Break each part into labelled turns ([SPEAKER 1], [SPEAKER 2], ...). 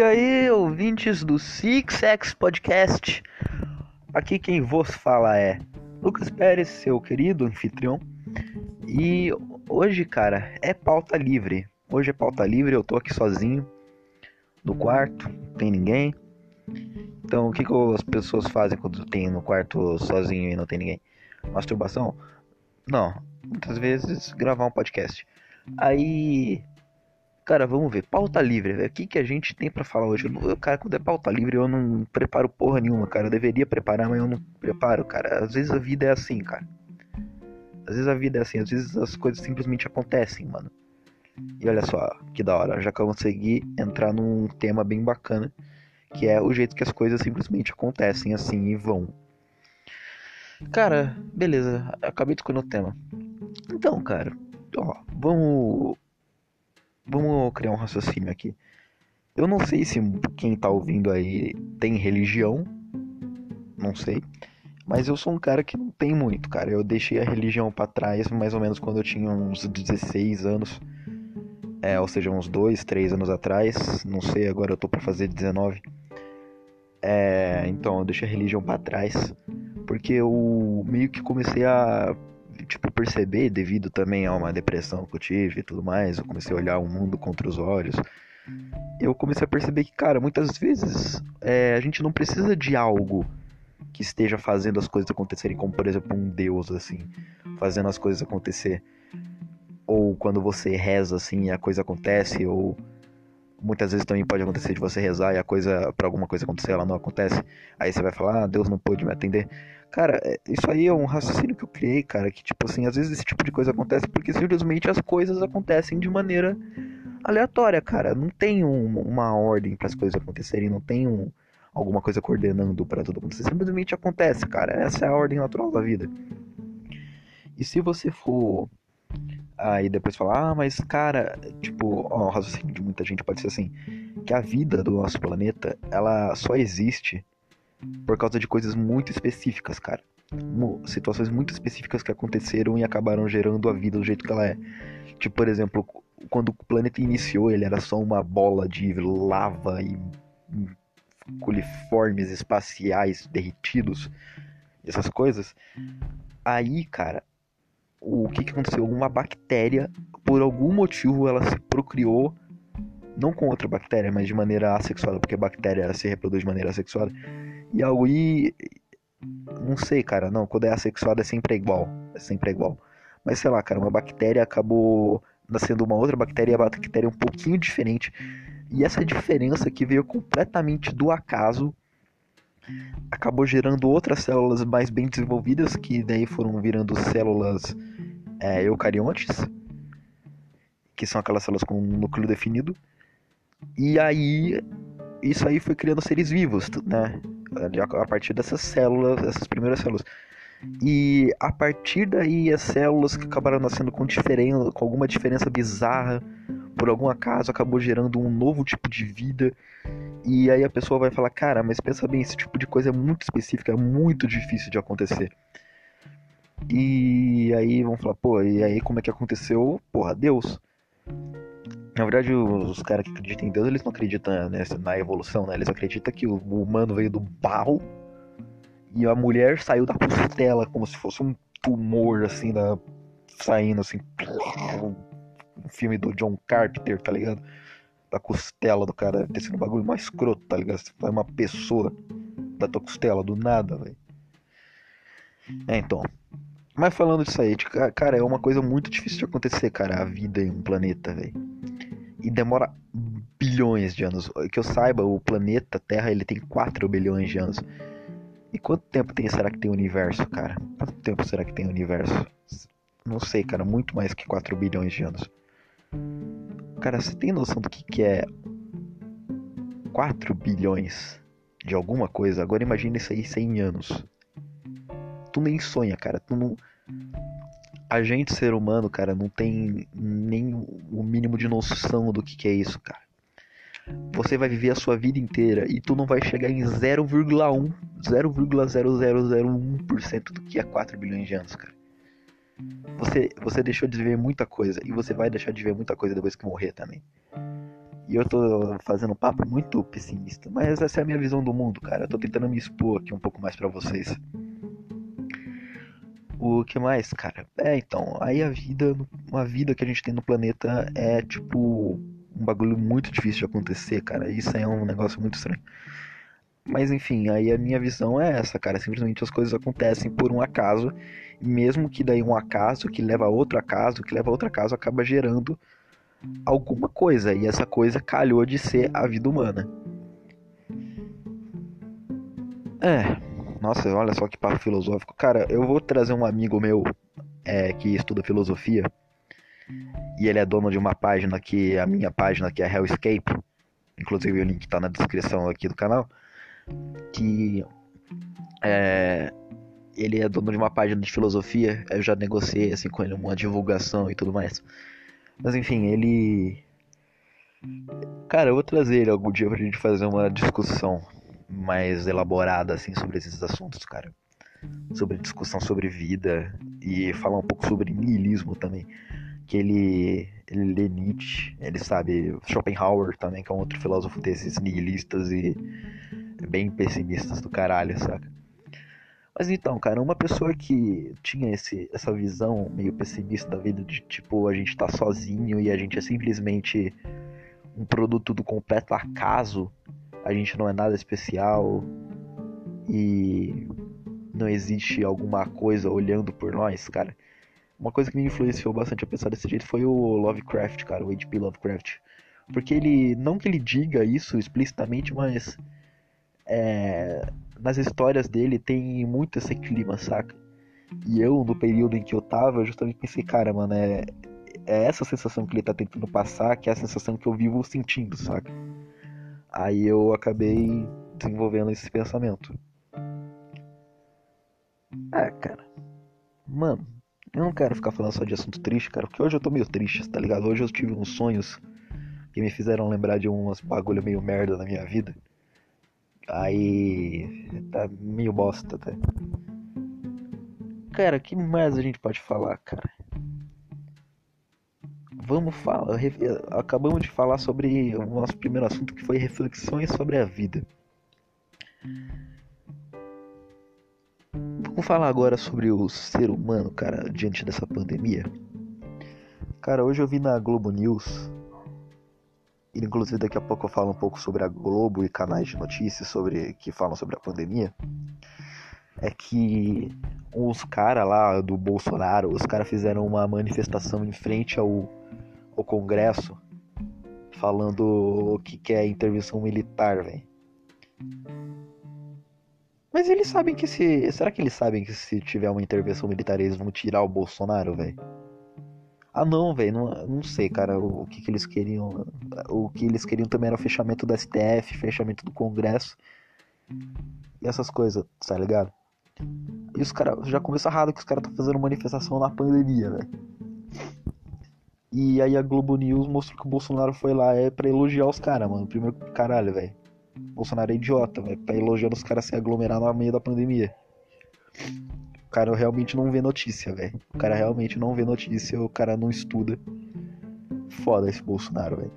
[SPEAKER 1] E aí, ouvintes do Six X Podcast. Aqui quem vos fala é Lucas Pérez, seu querido anfitrião. E hoje, cara, é pauta livre. Hoje é pauta livre, eu tô aqui sozinho no quarto, não tem ninguém. Então, o que, que as pessoas fazem quando tem no quarto sozinho e não tem ninguém? Masturbação? Não, muitas vezes gravar um podcast. Aí Cara, vamos ver. Pauta livre, O que, que a gente tem para falar hoje? Eu, cara, quando é pauta livre, eu não preparo porra nenhuma, cara. Eu deveria preparar, mas eu não preparo, cara. Às vezes a vida é assim, cara. Às vezes a vida é assim, às vezes as coisas simplesmente acontecem, mano. E olha só, que da hora, já consegui entrar num tema bem bacana, que é o jeito que as coisas simplesmente acontecem assim e vão. Cara, beleza, acabei de escolher o tema. Então, cara, ó, vamos vamos criar um raciocínio aqui. Eu não sei se quem tá ouvindo aí tem religião, não sei. Mas eu sou um cara que não tem muito, cara. Eu deixei a religião para trás mais ou menos quando eu tinha uns 16 anos. É, ou seja, uns 2, 3 anos atrás. Não sei, agora eu tô para fazer 19. É, então eu deixei a religião para trás. Porque eu meio que comecei a tipo, perceber, devido também a uma depressão que eu tive e tudo mais, eu comecei a olhar o mundo contra os olhos. Eu comecei a perceber que, cara, muitas vezes é, a gente não precisa de algo que esteja fazendo as coisas acontecerem, como por exemplo um Deus, assim, fazendo as coisas acontecer. Ou quando você reza, assim, e a coisa acontece, ou muitas vezes também pode acontecer de você rezar e a coisa, para alguma coisa acontecer, ela não acontece. Aí você vai falar, ah, Deus não pôde me atender. Cara, é, isso aí é um raciocínio que eu criei, cara, que tipo assim, às vezes esse tipo de coisa acontece porque simplesmente as coisas acontecem de maneira aleatória, cara. Não tem um, uma ordem para as coisas acontecerem, não tem um, alguma coisa coordenando para tudo acontecer. Simplesmente acontece, cara. Essa é a ordem natural da vida. E se você for aí depois falar, ah, mas cara, tipo, ó, o raciocínio de muita gente pode ser assim, que a vida do nosso planeta, ela só existe por causa de coisas muito específicas, cara. Situações muito específicas que aconteceram e acabaram gerando a vida do jeito que ela é. Tipo, por exemplo, quando o planeta iniciou, ele era só uma bola de lava e coliformes espaciais derretidos, essas coisas. Aí, cara, o que, que aconteceu? Uma bactéria, por algum motivo, ela se procriou, não com outra bactéria, mas de maneira assexuada, porque a bactéria se reproduz de maneira assexuada e aí, não sei, cara, não, quando é assexuado é sempre igual, é sempre igual. Mas sei lá, cara, uma bactéria acabou nascendo uma outra bactéria e a bactéria é um pouquinho diferente. E essa diferença que veio completamente do acaso acabou gerando outras células mais bem desenvolvidas, que daí foram virando células é, eucariontes, que são aquelas células com um núcleo definido. E aí, isso aí foi criando seres vivos, né? a partir dessas células, essas primeiras células. E a partir daí as células que acabaram nascendo com, diferença, com alguma diferença bizarra, por algum acaso, acabou gerando um novo tipo de vida. E aí a pessoa vai falar, cara, mas pensa bem, esse tipo de coisa é muito específica, é muito difícil de acontecer. E aí vão falar, pô, e aí como é que aconteceu? Porra, Deus. Na verdade, os caras que acreditam em Deus, eles não acreditam nessa, na evolução, né? Eles acreditam que o humano veio do barro e a mulher saiu da costela como se fosse um tumor, assim, da... saindo, assim. Filme do John Carpenter, tá ligado? Da costela do cara, ter sido um bagulho mais escroto, tá ligado? Você uma pessoa da tua costela, do nada, velho. É, então. Mas falando disso aí, cara, é uma coisa muito difícil de acontecer, cara, a vida em um planeta, velho e demora bilhões de anos. Que eu saiba, o planeta Terra ele tem 4 bilhões de anos. E quanto tempo tem, será que tem o universo, cara? Quanto tempo será que tem o universo? Não sei, cara, muito mais que 4 bilhões de anos. Cara, você tem noção do que, que é 4 bilhões de alguma coisa? Agora imagine isso aí 100 anos. Tu nem sonha, cara. Tu não a gente, ser humano, cara, não tem nem o mínimo de noção do que, que é isso, cara. Você vai viver a sua vida inteira e tu não vai chegar em 0,1, 0,0001% do que é 4 bilhões de anos, cara. Você, você deixou de ver muita coisa e você vai deixar de ver muita coisa depois que morrer também. E eu tô fazendo um papo muito pessimista, mas essa é a minha visão do mundo, cara. Eu tô tentando me expor aqui um pouco mais para vocês. O que mais, cara? É, então, aí a vida, uma vida que a gente tem no planeta é tipo um bagulho muito difícil de acontecer, cara. Isso é um negócio muito estranho. Mas enfim, aí a minha visão é essa, cara. Simplesmente as coisas acontecem por um acaso, mesmo que daí um acaso que leva a outro acaso, que leva a outro acaso, acaba gerando alguma coisa. E essa coisa calhou de ser a vida humana. É, nossa, olha só que papo filosófico. Cara, eu vou trazer um amigo meu é, que estuda filosofia. E ele é dono de uma página que a minha página, que é Hellscape. Inclusive o link tá na descrição aqui do canal. Que é, ele é dono de uma página de filosofia. Eu já negociei assim com ele uma divulgação e tudo mais. Mas enfim, ele. Cara, eu vou trazer ele algum dia pra gente fazer uma discussão mais elaborada assim sobre esses assuntos, cara. Sobre discussão sobre vida e falar um pouco sobre niilismo também. Que ele, ele lê Nietzsche, ele sabe Schopenhauer também, que é um outro filósofo desses nihilistas e bem pessimistas do caralho, saca? Mas então, cara, uma pessoa que tinha esse, essa visão meio pessimista da vida de tipo, a gente tá sozinho e a gente é simplesmente um produto do completo acaso a gente não é nada especial e não existe alguma coisa olhando por nós, cara. Uma coisa que me influenciou bastante a pensar desse jeito foi o Lovecraft, cara, o H.P. Lovecraft. Porque ele, não que ele diga isso explicitamente, mas é, nas histórias dele tem muito esse clima, saca? E eu, no período em que eu tava, eu justamente pensei, cara, mano, é, é essa sensação que ele tá tentando passar que é a sensação que eu vivo sentindo, saca? Aí eu acabei desenvolvendo esse pensamento. Ah, cara. Mano, eu não quero ficar falando só de assunto triste, cara, porque hoje eu tô meio triste, tá ligado? Hoje eu tive uns sonhos que me fizeram lembrar de uns bagulho meio merda na minha vida. Aí. tá meio bosta até. Cara, que mais a gente pode falar, cara? vamos falar. Acabamos de falar sobre o nosso primeiro assunto que foi reflexões sobre a vida. Vamos falar agora sobre o ser humano, cara, diante dessa pandemia. Cara, hoje eu vi na Globo News, inclusive daqui a pouco eu falo um pouco sobre a Globo e canais de notícias sobre que falam sobre a pandemia. É que os caras lá do Bolsonaro, os caras fizeram uma manifestação em frente ao o Congresso falando o que, que é intervenção militar, velho. Mas eles sabem que se. Será que eles sabem que se tiver uma intervenção militar eles vão tirar o Bolsonaro, velho? Ah não, velho, não, não sei, cara, o, o, que, que eles queriam. O que eles queriam também era o fechamento do STF, fechamento do Congresso. E essas coisas, tá ligado? E os caras. Já começou errado que os caras estão fazendo manifestação na pandemia, velho. E aí a Globo News mostrou que o Bolsonaro foi lá é pra elogiar os caras, mano. Primeiro, caralho, velho. Bolsonaro é idiota, velho. Tá elogiando os caras se aglomerar no meio da pandemia. O cara realmente não vê notícia, velho. O cara realmente não vê notícia, o cara não estuda. Foda esse Bolsonaro, velho.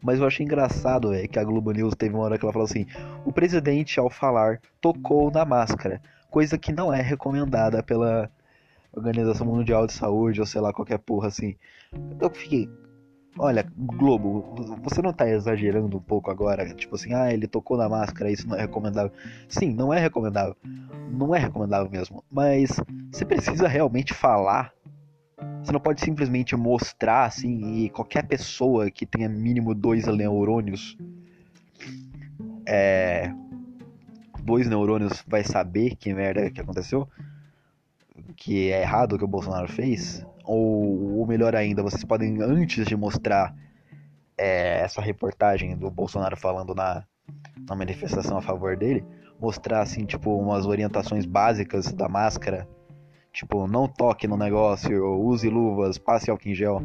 [SPEAKER 1] Mas eu achei engraçado, velho, que a Globo News teve uma hora que ela falou assim: o presidente, ao falar, tocou na máscara, coisa que não é recomendada pela Organização Mundial de Saúde, ou sei lá, qualquer porra assim. Eu fiquei. Olha, Globo, você não tá exagerando um pouco agora? Tipo assim, ah, ele tocou na máscara, isso não é recomendável. Sim, não é recomendável. Não é recomendável mesmo. Mas você precisa realmente falar. Você não pode simplesmente mostrar assim e qualquer pessoa que tenha mínimo dois neurônios. É. Dois neurônios vai saber que merda que aconteceu que é errado o que o Bolsonaro fez, ou, ou melhor ainda, vocês podem, antes de mostrar é, essa reportagem do Bolsonaro falando na, na manifestação a favor dele, mostrar assim, tipo, umas orientações básicas da máscara, tipo, não toque no negócio, use luvas, passe álcool em gel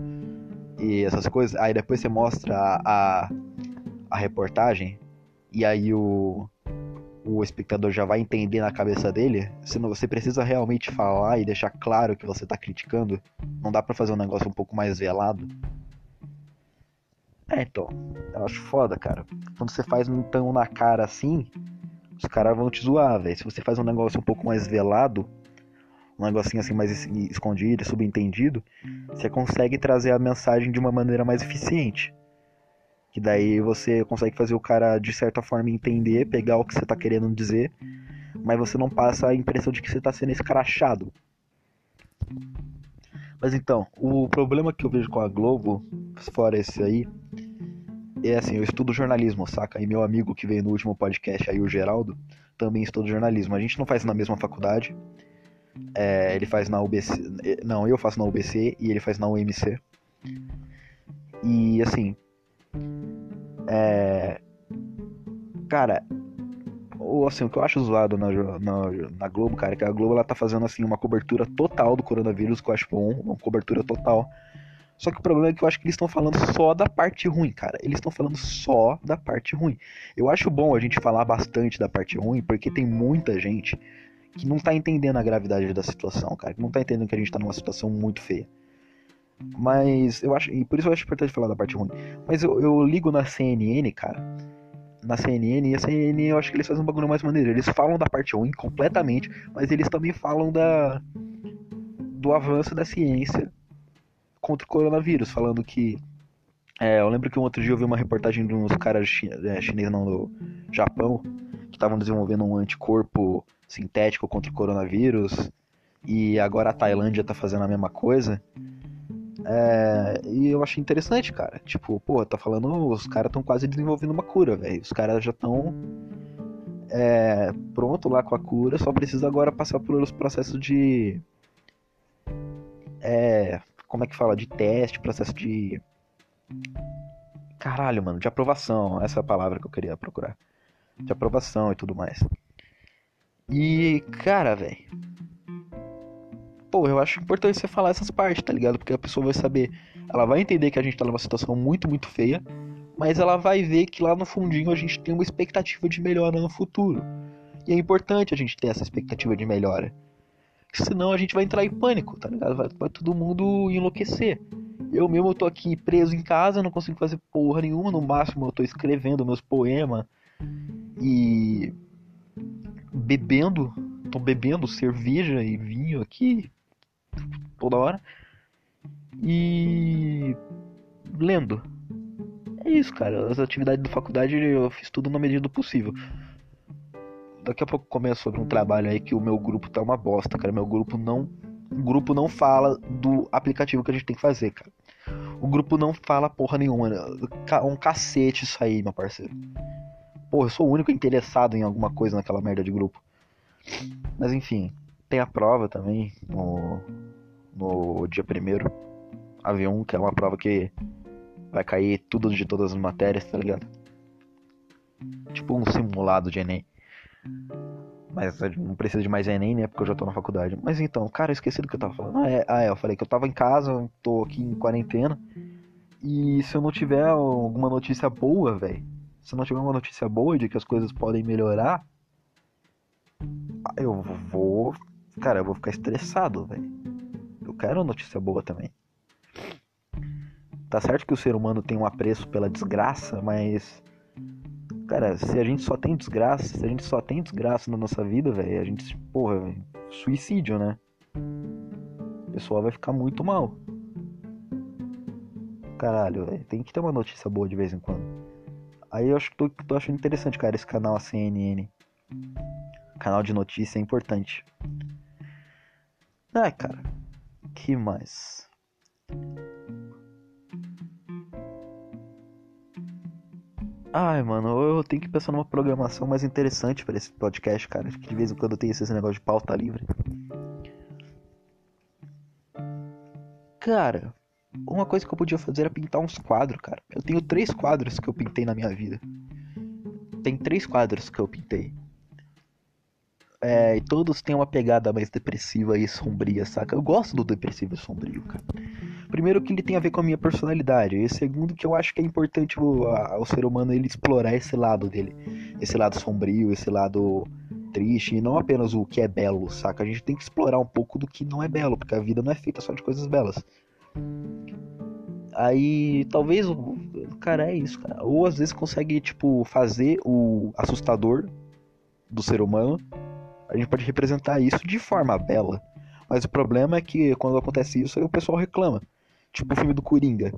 [SPEAKER 1] e essas coisas. Aí depois você mostra a, a, a reportagem e aí o o espectador já vai entender na cabeça dele, senão você precisa realmente falar e deixar claro que você está criticando. Não dá para fazer um negócio um pouco mais velado. É, então. Eu acho foda, cara. Quando você faz um tão na cara assim, os caras vão te zoar, velho. Se você faz um negócio um pouco mais velado, um negocinho assim mais escondido, subentendido, você consegue trazer a mensagem de uma maneira mais eficiente. Que daí você consegue fazer o cara de certa forma entender, pegar o que você tá querendo dizer, mas você não passa a impressão de que você tá sendo escrachado. Mas então, o problema que eu vejo com a Globo, fora esse aí, é assim, eu estudo jornalismo, saca? E meu amigo que veio no último podcast aí, o Geraldo, também estuda jornalismo. A gente não faz na mesma faculdade. É, ele faz na UBC. Não, eu faço na UBC e ele faz na UMC. E assim. É. Cara, o, assim, o que eu acho zoado na, na, na, Globo, cara, é que a Globo ela tá fazendo assim uma cobertura total do coronavírus, que eu acho bom, uma cobertura total. Só que o problema é que eu acho que eles estão falando só da parte ruim, cara. Eles estão falando só da parte ruim. Eu acho bom a gente falar bastante da parte ruim, porque tem muita gente que não tá entendendo a gravidade da situação, cara. Que não tá entendendo que a gente tá numa situação muito feia. Mas eu acho. E por isso eu acho importante falar da parte ruim. Mas eu, eu ligo na CNN, cara na CNN, e a CNN eu acho que eles fazem um bagulho mais maneiro. Eles falam da parte ruim completamente, mas eles também falam da do avanço da ciência contra o coronavírus, falando que é, eu lembro que um outro dia eu vi uma reportagem de uns caras chineses, é, chinês não, do Japão, que estavam desenvolvendo um anticorpo sintético contra o coronavírus, e agora a Tailândia está fazendo a mesma coisa. É, e eu achei interessante, cara. Tipo, pô, tá falando, os caras estão quase desenvolvendo uma cura, velho. Os caras já estão é, pronto lá com a cura, só precisa agora passar por os processos de. É, como é que fala? De teste, processo de. Caralho, mano, de aprovação. Essa é a palavra que eu queria procurar. De aprovação e tudo mais. E, cara, velho pô, eu acho importante você falar essas partes, tá ligado? Porque a pessoa vai saber, ela vai entender que a gente tá numa situação muito, muito feia, mas ela vai ver que lá no fundinho a gente tem uma expectativa de melhora no futuro. E é importante a gente ter essa expectativa de melhora. Senão a gente vai entrar em pânico, tá ligado? Vai, vai todo mundo enlouquecer. Eu mesmo tô aqui preso em casa, não consigo fazer porra nenhuma. No máximo eu tô escrevendo meus poemas e bebendo. Tô bebendo cerveja e vinho aqui, toda hora. E lendo. É isso, cara. As atividades da faculdade eu fiz tudo na medida do possível. Daqui a pouco começo sobre um trabalho aí que o meu grupo tá uma bosta, cara. Meu grupo não. O grupo não fala do aplicativo que a gente tem que fazer, cara. O grupo não fala porra nenhuma. Um cacete isso aí, meu parceiro. Porra, eu sou o único interessado em alguma coisa naquela merda de grupo. Mas enfim, tem a prova também no, no dia primeiro. A1, que é uma prova que vai cair tudo de todas as matérias, tá ligado? Tipo um simulado de Enem. Mas não precisa de mais Enem, né? Porque eu já tô na faculdade. Mas então, cara, eu esqueci do que eu tava falando. Ah, é, ah, é eu falei que eu tava em casa, tô aqui em quarentena. E se eu não tiver alguma notícia boa, velho. Se eu não tiver uma notícia boa de que as coisas podem melhorar, eu vou cara, eu vou ficar estressado, velho. Quero notícia boa também. Tá certo que o ser humano tem um apreço pela desgraça, mas. Cara, se a gente só tem desgraça, se a gente só tem desgraça na nossa vida, velho, a gente, porra, véio, suicídio, né? O pessoal vai ficar muito mal. Caralho, velho, tem que ter uma notícia boa de vez em quando. Aí eu acho que tô, tô achando interessante, cara, esse canal CNN. Canal de notícia é importante. Ah, cara. Que mais? Ai, mano, eu tenho que pensar numa programação mais interessante para esse podcast, cara. Que de vez em quando tem esse negócio de pauta livre. Cara, uma coisa que eu podia fazer era pintar uns quadros, cara. Eu tenho três quadros que eu pintei na minha vida. Tem três quadros que eu pintei. É, e todos têm uma pegada mais depressiva e sombria, saca? Eu gosto do depressivo e sombrio, cara. Primeiro que ele tem a ver com a minha personalidade. E segundo que eu acho que é importante o, a, o ser humano ele explorar esse lado dele. Esse lado sombrio, esse lado triste. E não apenas o que é belo, saca? A gente tem que explorar um pouco do que não é belo. Porque a vida não é feita só de coisas belas. Aí, talvez, cara, é isso, cara. Ou às vezes consegue, tipo, fazer o assustador do ser humano. A gente pode representar isso de forma bela. Mas o problema é que quando acontece isso, o pessoal reclama. Tipo o filme do Coringa.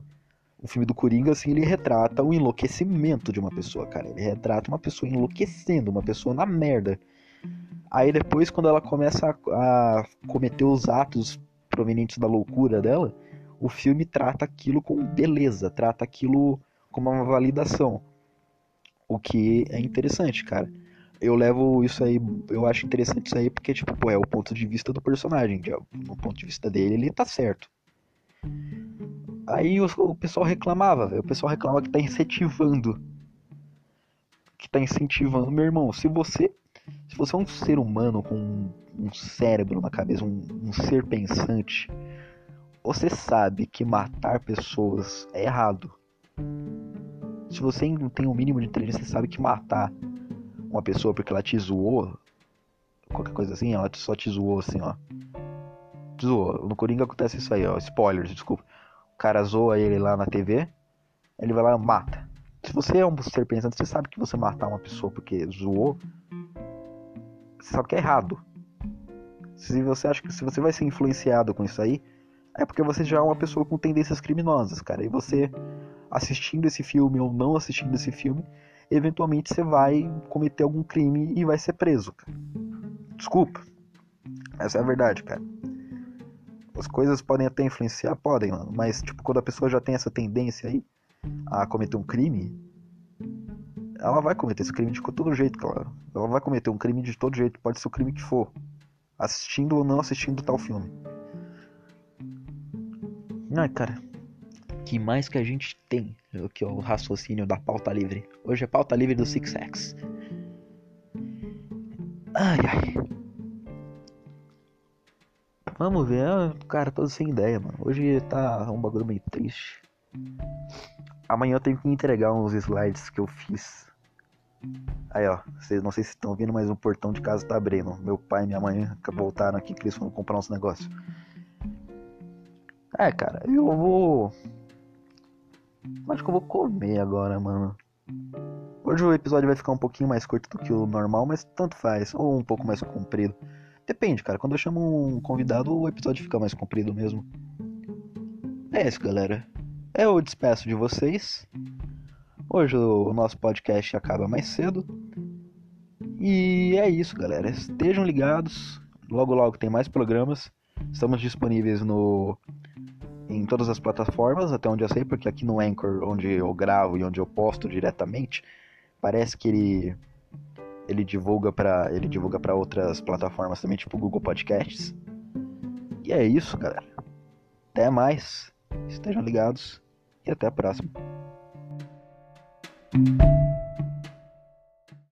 [SPEAKER 1] O filme do Coringa, assim, ele retrata o enlouquecimento de uma pessoa, cara. Ele retrata uma pessoa enlouquecendo, uma pessoa na merda. Aí depois, quando ela começa a, a cometer os atos provenientes da loucura dela, o filme trata aquilo com beleza, trata aquilo como uma validação. O que é interessante, cara. Eu levo isso aí, eu acho interessante isso aí porque, tipo, pô, é o ponto de vista do personagem. No ponto de vista dele, ele tá certo. Aí o, o pessoal reclamava, véio, o pessoal reclama que tá incentivando. Que tá incentivando. Meu irmão, se você. Se você é um ser humano com um, um cérebro na cabeça, um, um ser pensante, você sabe que matar pessoas é errado. Se você não tem o um mínimo de inteligência, você sabe que matar uma pessoa porque ela te zoou, qualquer coisa assim, ela só te zoou assim, ó. Te zoou. No Coringa acontece isso aí, ó. Spoilers, desculpa. O cara zoa ele lá na TV, ele vai lá e mata. Se você é um ser pensante, você sabe que você matar uma pessoa porque zoou, você sabe que é errado. Se você acha que se você vai ser influenciado com isso aí, é porque você já é uma pessoa com tendências criminosas, cara. E você, assistindo esse filme ou não assistindo esse filme, eventualmente você vai cometer algum crime e vai ser preso, cara. Desculpa. Essa é a verdade, cara. As coisas podem até influenciar, podem, mano. Mas, tipo, quando a pessoa já tem essa tendência aí a cometer um crime, ela vai cometer esse crime de todo jeito, cara. Ela vai cometer um crime de todo jeito, pode ser o crime que for. Assistindo ou não assistindo tal filme. Ai, cara. Que mais que a gente tem? Que é o raciocínio da pauta livre. Hoje é pauta livre do Six X. Ai, ai. Vamos ver. Cara, tô sem ideia, mano. Hoje tá um bagulho meio triste. Amanhã eu tenho que entregar uns slides que eu fiz. Aí, ó. Vocês não sei se estão vendo, mas o portão de casa tá abrindo. Meu pai e minha mãe voltaram aqui que eles foram comprar uns negócios. É, cara, eu vou. Acho que eu vou comer agora, mano. Hoje o episódio vai ficar um pouquinho mais curto do que o normal, mas tanto faz. Ou um pouco mais comprido. Depende, cara. Quando eu chamo um convidado, o episódio fica mais comprido mesmo. É isso, galera. Eu despeço de vocês. Hoje o nosso podcast acaba mais cedo. E é isso, galera. Estejam ligados. Logo, logo tem mais programas. Estamos disponíveis no em todas as plataformas, até onde eu sei, porque aqui no Anchor, onde eu gravo e onde eu posto diretamente, parece que ele ele divulga para ele divulga para outras plataformas também, tipo Google Podcasts. E é isso, galera. Até mais. Estejam ligados e até a próxima.